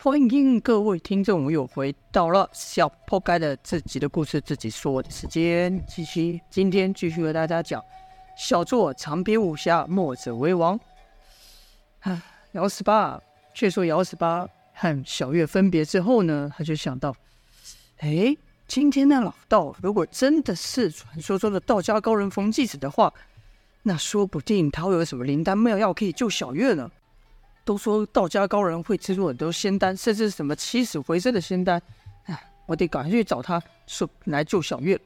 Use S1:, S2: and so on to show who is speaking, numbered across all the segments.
S1: 欢迎各位听众我又回到了小破盖的自己的故事自己说的时间。继续，今天继续和大家讲小作长篇武侠，墨者为王。啊，姚十八，却说姚十八和小月分别之后呢，他就想到，哎，今天那老道如果真的是传说中的道家高人冯继子的话，那说不定他会有什么灵丹妙药可以救小月呢？都说道家高人会制作很多仙丹，甚至什么起死回生的仙丹。哎，我得赶快去找他，说来救小月。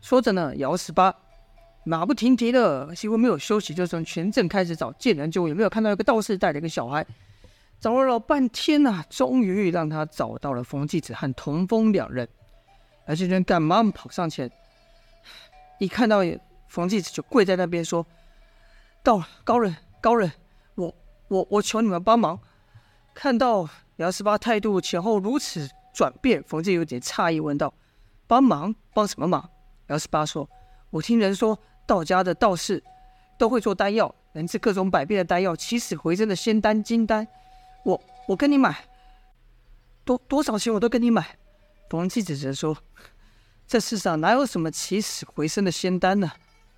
S1: 说着呢，姚十八马不停蹄的，几乎没有休息，就从全镇开始找，见人就问有没有看到一个道士带了一个小孩，找了老半天呐、啊，终于让他找到了冯继子和童风两人。而这人赶忙跑上前，一看到冯继子就跪在那边说：“道高人，高人。”我我求你们帮忙！看到姚十八态度前后如此转变，冯继有点诧异，问道：“帮忙？帮什么忙？”姚十八说：“我听人说，道家的道士都会做丹药，能治各种百病的丹药，起死回生的仙丹金丹。我我跟你买，多多少钱我都跟你买。”冯继只是说：“这世上哪有什么起死回生的仙丹呢？”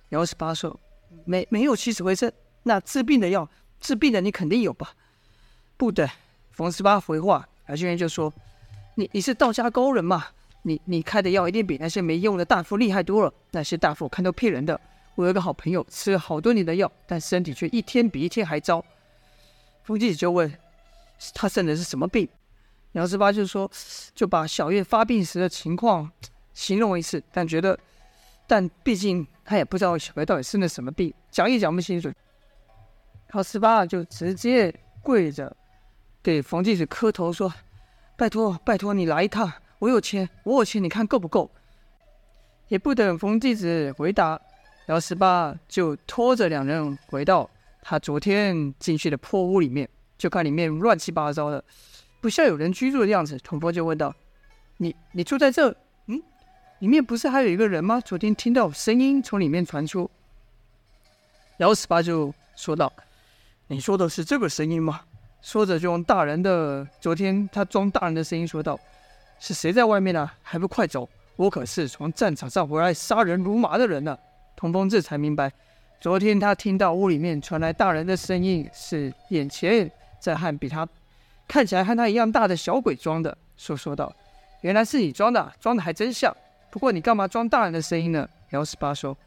S1: 姚十八说：“没没有起死回生，那治病的药。”治病的你肯定有吧？不对，冯十八回话，姚俊元就说：“你你是道家高人嘛？你你开的药一定比那些没用的大夫厉害多了。那些大夫我看都骗人的。我有个好朋友吃了好多年的药，但身体却一天比一天还糟。”冯继子就问：“他生的是什么病？”姚十八就说：“就把小月发病时的情况形容一次，但觉得，但毕竟他也不知道小月到底生了什么病，讲也讲不清楚。”姚十八就直接跪着给冯继子磕头说：“拜托，拜托你来一趟，我有钱，我有钱，你看够不够？”也不等冯继子回答，然后十八就拖着两人回到他昨天进去的破屋里面，就看里面乱七八糟的，不像有人居住的样子。童风就问道：“你你住在这？嗯，里面不是还有一个人吗？昨天听到声音从里面传出。”然后十八就说道。你说的是这个声音吗？说着就用大人的昨天他装大人的声音说道：“是谁在外面呢、还不快走！我可是从战场上回来杀人如麻的人呢、啊。”童风这才明白，昨天他听到屋里面传来大人的声音，是眼前在和比他看起来和他一样大的小鬼装的。说说道：“原来是你装的，装的还真像。不过你干嘛装大人的声音呢？”姚十八说。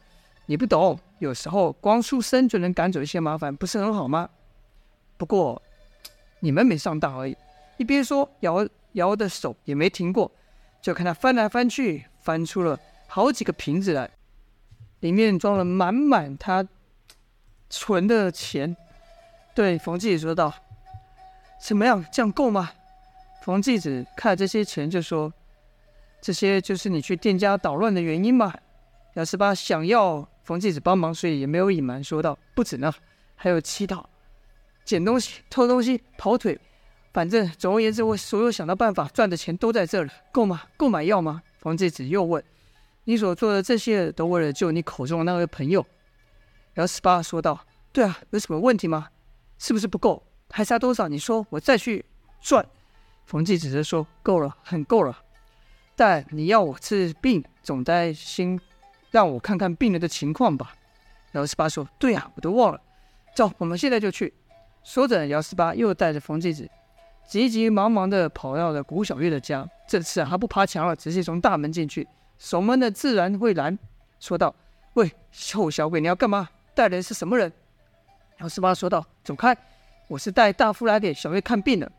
S1: 你不懂，有时候光出声就能赶走一些麻烦，不是很好吗？不过你们没上当而已。一边说，瑶瑶的手也没停过，就看他翻来翻去，翻出了好几个瓶子来，里面装了满满他存的钱。对冯继子说道：“怎么样，这样够吗？”冯继子看了这些钱就说：“这些就是你去店家捣乱的原因吗？”姚十八想要。冯继子帮忙，所以也没有隐瞒，说道：“不止呢，还有乞讨、捡东西、偷东西、跑腿，反正总而言之，我所有想到办法赚的钱都在这儿了，够吗？够买药吗？”冯继子又问：“你所做的这些，都为了救你口中的那位朋友？”然后十八说道：“对啊，有什么问题吗？是不是不够？还差多少？你说，我再去赚。”冯继子则说：“够了，很够了。但你要我治病，总得先……”让我看看病人的情况吧。然后十八说：“对、啊，我都忘了。走，我们现在就去。”说着，姚十八又带着冯继子，急急忙忙地跑到了古小月的家。这次啊，他不爬墙了，直接从大门进去。守门的自然会拦，说道：“喂，臭小鬼，你要干嘛？带人是什么人？”姚十八说道：“走开，我是带大夫来给小月看病的。”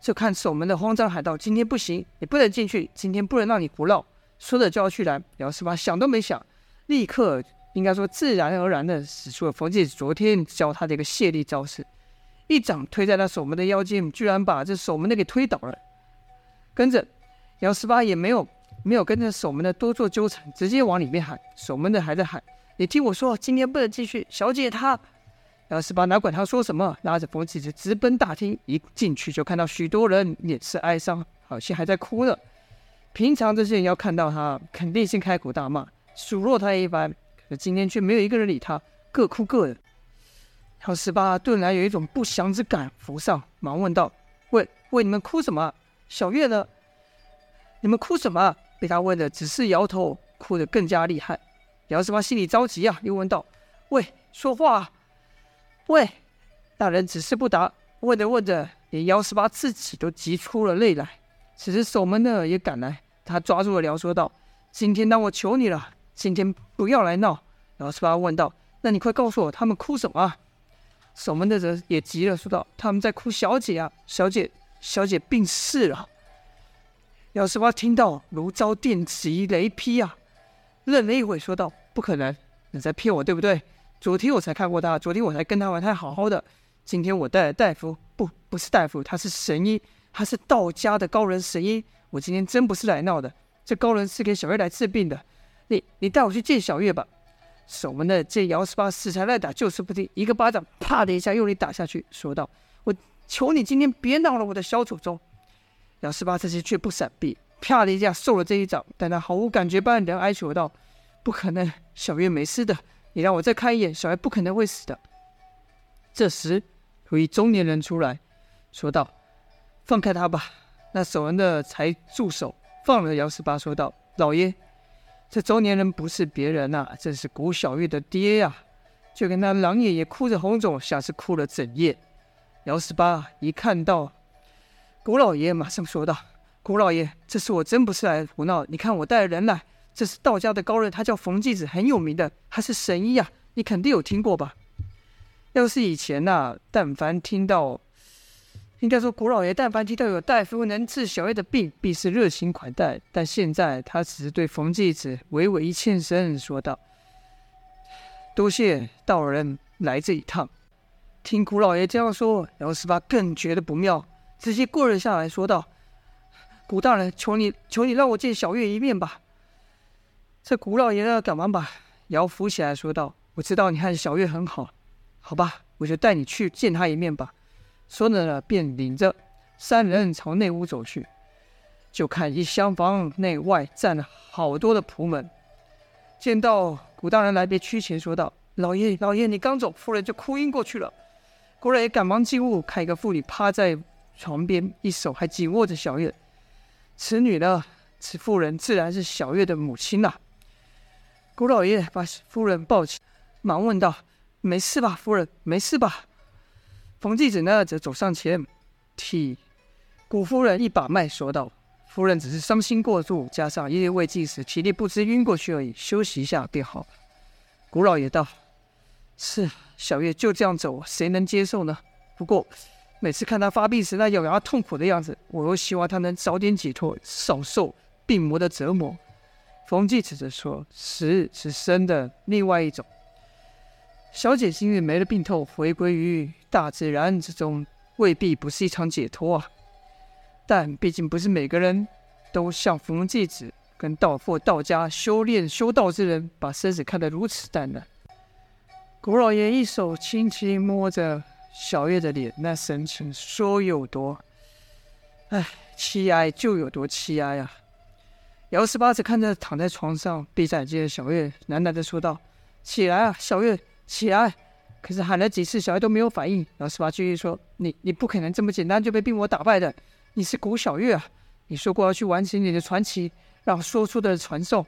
S1: 就看守门的慌张喊道：“今天不行，你不能进去，今天不能让你胡闹。”说着就要去拦，姚十八想都没想，立刻应该说自然而然的使出了冯继子昨天教他的一个卸力招式，一掌推在那守门的腰间，居然把这守门的给推倒了。跟着姚十八也没有没有跟着守门的多做纠缠，直接往里面喊。守门的还在喊：“你听我说，今天不能进去，小姐她。”姚十八哪管他说什么，拉着冯继子直奔大厅，一进去就看到许多人脸色哀伤，好像还在哭呢。平常这些人要看到他，肯定先开口大骂，数落他一番。可今天却没有一个人理他，各哭各的。姚十八顿然有一种不祥之感浮上，忙问道：“喂，喂，你们哭什么？小月呢？你们哭什么？被他问的只是摇头，哭得更加厉害。姚十八心里着急啊，又问道：“喂，说话啊！喂！”那人只是不答。问着问着，连姚十八自己都急出了泪来。此时守门的也赶来，他抓住了辽，说道：“今天当我求你了，今天不要来闹。”姚十八问道：“那你快告诉我，他们哭什么？”守门的人也急了，说道：“他们在哭小姐啊，小姐，小姐病逝了。”姚十八听到如遭电击雷劈啊，愣了一会，说道：“不可能，你在骗我，对不对？昨天我才看过他，昨天我才跟他玩，他还好好的。今天我带了大夫，不，不是大夫，他是神医，他是道家的高人神医。我今天真不是来闹的，这高人是给小月来治病的。你，你带我去见小月吧。”守门的见姚十八死缠烂打，就是不听，一个巴掌啪的一下用力打下去，说道：“我求你今天别闹了我的小祖宗。”姚十八这次却不闪避，啪的一下受了这一掌，但他毫无感觉般的哀求道：“不可能，小月没事的，你让我再看一眼，小月不可能会死的。”这时，有一中年人出来说道：“放开他吧。”那守门的才住手，放了姚十八，说道：“老爷。”这中年人不是别人呐、啊，正是古小月的爹呀、啊！就跟那狼爷爷哭着红肿，像是哭了整夜。姚十八一看到古老爷，马上说道：“古老爷，这次我真不是来胡闹。你看我带了人来，这是道家的高人，他叫冯继子，很有名的，他是神医呀，你肯定有听过吧？要是以前呐、啊，但凡听到……”应该说，古老爷但凡听到有大夫能治小月的病，必是热情款待。但现在他只是对冯继子微微一欠身，说道：“多谢道人来这一趟。”听古老爷这样说，姚十八更觉得不妙，直接跪了下来，说道：“古大人，求你，求你让我见小月一面吧。”这古老爷呢，赶忙把姚扶起来，说道：“我知道你和小月很好，好吧，我就带你去见他一面吧。”说着呢，便领着三人朝内屋走去。就看一厢房内外站了好多的仆门，见到古大人来，便屈前说道：“老爷，老爷，你刚走，夫人就哭晕过去了。”古老爷赶忙进屋，看一个妇女趴在床边，一手还紧握着小月。此女呢，此妇人自然是小月的母亲呐。古老爷把夫人抱起，忙问道：“没事吧，夫人？没事吧？”冯继子呢，则走上前，替古夫人一把脉，说道：“夫人只是伤心过度，加上夜夜未进食，体力不支晕过去而已，休息一下便好。”古老爷道：“是，小月就这样走，谁能接受呢？不过每次看她发病时那咬牙痛苦的样子，我又希望她能早点解脱，少受病魔的折磨。”冯继子则说：“死是生的另外一种。”小姐今日没了病痛，回归于大自然之中，未必不是一场解脱啊。但毕竟不是每个人都像冯继子跟道佛道家修炼修道之人，把生死看得如此淡然。古老爷一手轻轻摸着小月的脸，那神情说有多……唉，凄哀就有多凄哀啊！姚十八只看着躺在床上闭着眼睛的小月，喃喃地说道：“起来啊，小月。”起来！可是喊了几次，小月都没有反应。姚十八继续说：“你你不可能这么简单就被病魔打败的。你是古小月啊！你说过要去完成你的传奇，让说出的传颂。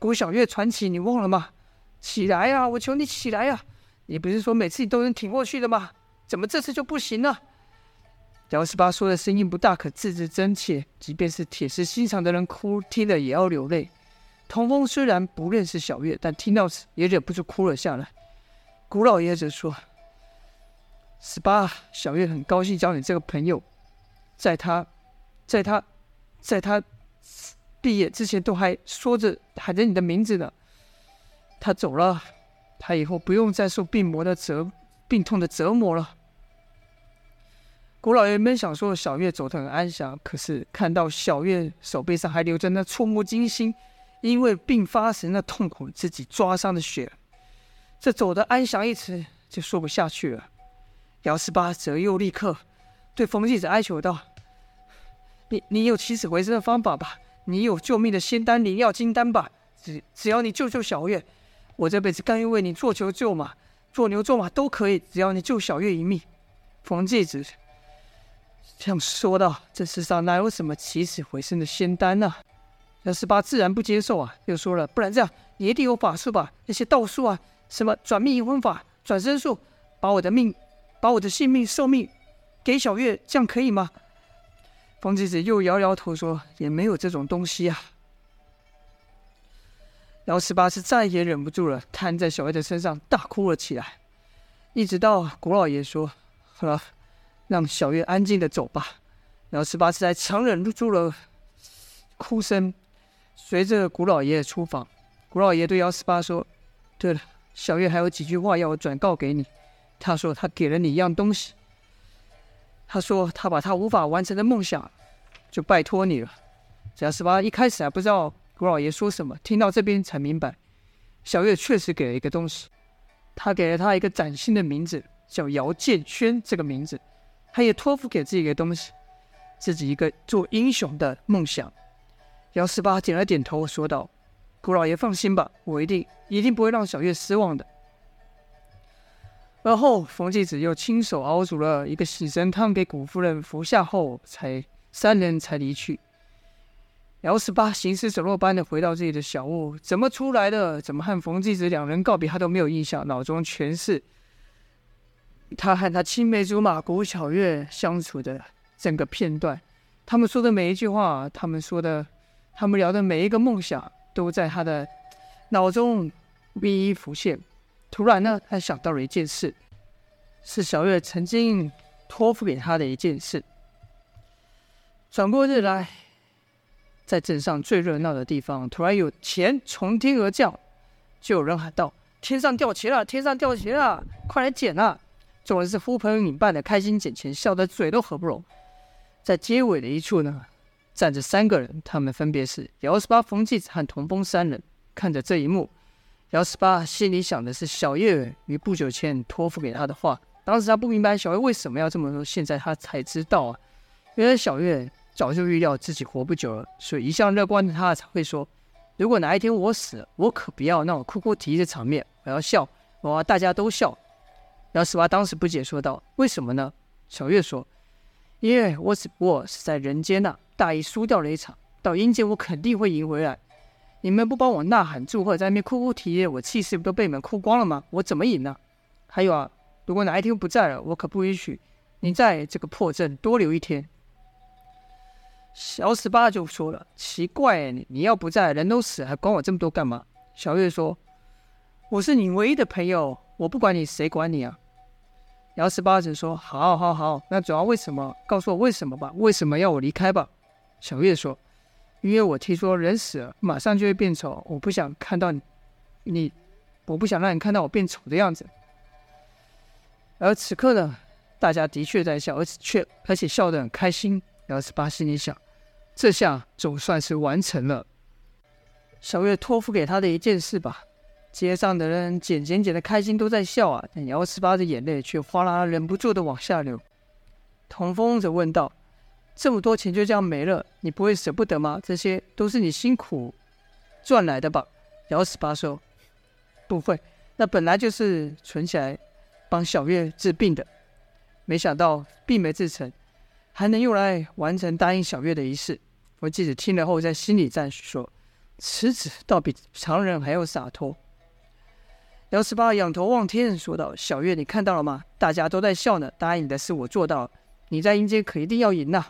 S1: 古小月传奇，你忘了吗？起来呀！我求你起来呀！你不是说每次你都能挺过去的吗？怎么这次就不行了？”姚十八说的声音不大可字字真切，即便是铁石心肠的人哭听了也要流泪。童风虽然不认识小月，但听到此也忍不住哭了下来。古老爷子说：“十八，小月很高兴交你这个朋友，在他，在他，在他毕业之前都还说着喊着你的名字呢。他走了，他以后不用再受病魔的折病痛的折磨了。”古老爷们想说小月走得很安详，可是看到小月手背上还留着那触目惊心，因为病发时那痛苦自己抓伤的血。这走的安详一词就说不下去了。姚十八则又立刻对冯继子哀求道：“你你有起死回生的方法吧？你有救命的仙丹灵药金丹吧？只只要你救救小月，我这辈子甘愿为你做牛做马，做牛做马都可以，只要你救小月一命。”冯继子这样说道：“这世上哪有什么起死回生的仙丹呢？”姚十八自然不接受啊，又说了：“不然这样，你一定有法术吧？那些道术啊，什么转命阴魂法、转生术，把我的命，把我的性命、寿命给小月，这样可以吗？”风继子又摇摇头说：“也没有这种东西啊。”姚十八是再也忍不住了，瘫在小月的身上大哭了起来，一直到古老爷说：“好了。”让小月安静的走吧。姚十八实在强忍住了哭声，随着古老爷出房。古老爷对姚十八说：“对了，小月还有几句话要我转告给你。他说他给了你一样东西。他说他把他无法完成的梦想，就拜托你了。”姚十八一开始还不知道古老爷说什么，听到这边才明白，小月确实给了一个东西。他给了他一个崭新的名字，叫姚建轩。这个名字。他也托付给自己一个东西，自己一个做英雄的梦想。姚十八点了点头，说道：“古老爷放心吧，我一定一定不会让小月失望的。”而后，冯继子又亲手熬煮了一个洗神汤给古夫人服下后，才三人才离去。姚十八行尸走肉般的回到自己的小屋，怎么出来的，怎么和冯继子两人告别，他都没有印象，脑中全是。他和他青梅竹马古小月相处的整个片段，他们说的每一句话，他们说的，他们聊的每一个梦想，都在他的脑中一一浮现。突然呢，他想到了一件事，是小月曾经托付给他的一件事。转过日来，在镇上最热闹的地方，突然有钱从天而降，就有人喊道：“天上掉钱了！天上掉钱了！快来捡啊！”众人是呼朋引伴的开心捡钱，笑得嘴都合不拢。在街尾的一处呢，站着三个人，他们分别是姚十八、冯继子和童风三人。看着这一幕，姚十八心里想的是小月于不久前托付给他的话。当时他不明白小月为什么要这么说，现在他才知道啊，原来小月早就预料自己活不久了，所以一向乐观的他才会说：如果哪一天我死了，我可不要那种哭哭啼啼的场面，我要笑，我要大家都笑。姚十八当时不解，说道：“为什么呢？”小月说：“耶我只不过是在人间呐、大意输掉了一场，到阴间我肯定会赢回来。你们不帮我呐喊祝贺，在那边哭哭啼啼，我气势不都被你们哭光了吗？我怎么赢呢？还有啊，如果哪一天不在了，我可不允许你在这个破镇多留一天。”小十八就说了：“奇怪，你你要不在，人都死了，还管我这么多干嘛？”小月说：“我是你唯一的朋友，我不管你，谁管你啊？”姚十八子说：“好，好，好，那主要为什么？告诉我为什么吧？为什么要我离开吧？”小月说：“因为我听说人死了马上就会变丑，我不想看到你，你，我不想让你看到我变丑的样子。”而此刻呢，大家的确在笑，而且却而且笑得很开心。姚十八心里想：这下总算是完成了小月托付给他的一件事吧。街上的人捡捡捡的开心，都在笑啊！但姚十八的眼泪却哗啦啦忍不住的往下流。童风则问道：“这么多钱就这样没了，你不会舍不得吗？这些都是你辛苦赚来的吧？”姚十八说：“不会，那本来就是存起来帮小月治病的。没想到病没治成，还能用来完成答应小月的仪式。”我记者听了后，在心里赞许说：“此子倒比常人还要洒脱。”姚十八仰头望天，说道：“小月，你看到了吗？大家都在笑呢。答应你的事我做到了，你在阴间可一定要赢呐、！”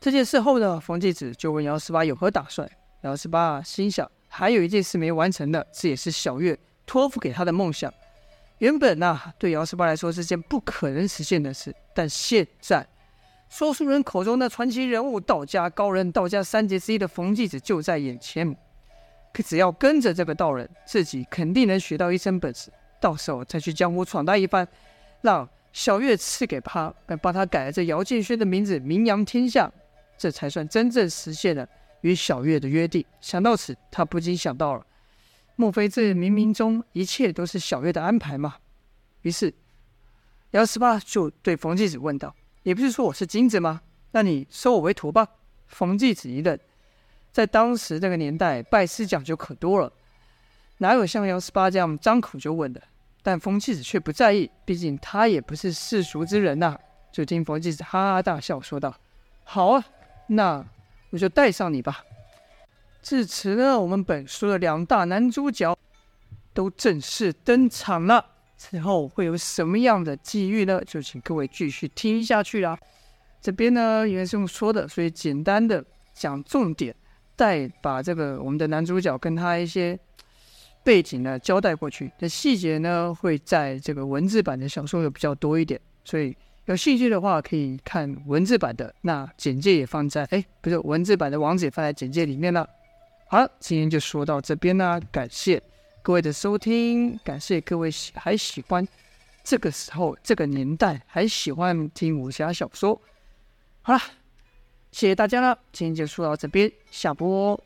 S1: 这件事后呢，冯继子就问姚十八有何打算。姚十八心想，还有一件事没完成的，这也是小月托付给他的梦想。原本呐、对姚十八来说是件不可能实现的事，但现在，说书人口中的传奇人物、道家高人、道家三杰之一的冯继子就在眼前。可只要跟着这个道人，自己肯定能学到一身本事。到时候再去江湖闯荡一番，让小月赐给他，帮他改了这姚建轩的名字，名扬天下，这才算真正实现了与小月的约定。想到此，他不禁想到了：莫非这冥冥中一切都是小月的安排吗？于是，姚十八就对冯继子问道：“也不是说我是金子吗？那你收我为徒吧。”冯继子一愣。在当时这个年代，拜师讲究可多了，哪有像姚十八这样张口就问的？但冯继子却不在意，毕竟他也不是世俗之人呐、就听冯继子哈哈大笑，说道：“好啊，那我就带上你吧。”至此呢，我们本书的两大男主角都正式登场了。之后会有什么样的际遇呢？就请各位继续听下去啦。这边呢，因为是用说的，所以简单的讲重点，再把这个我们的男主角跟他一些背景呢交代过去。的细节呢，会在这个文字版的小说有比较多一点，所以有兴趣的话可以看文字版的。那简介也放在哎，不是文字版的网址也放在简介里面了。好了，今天就说到这边啦，感谢。各位的收听，感谢各位喜还喜欢这个时候这个年代还喜欢听武侠小说。好了，谢谢大家了，今天就说到这边，下播。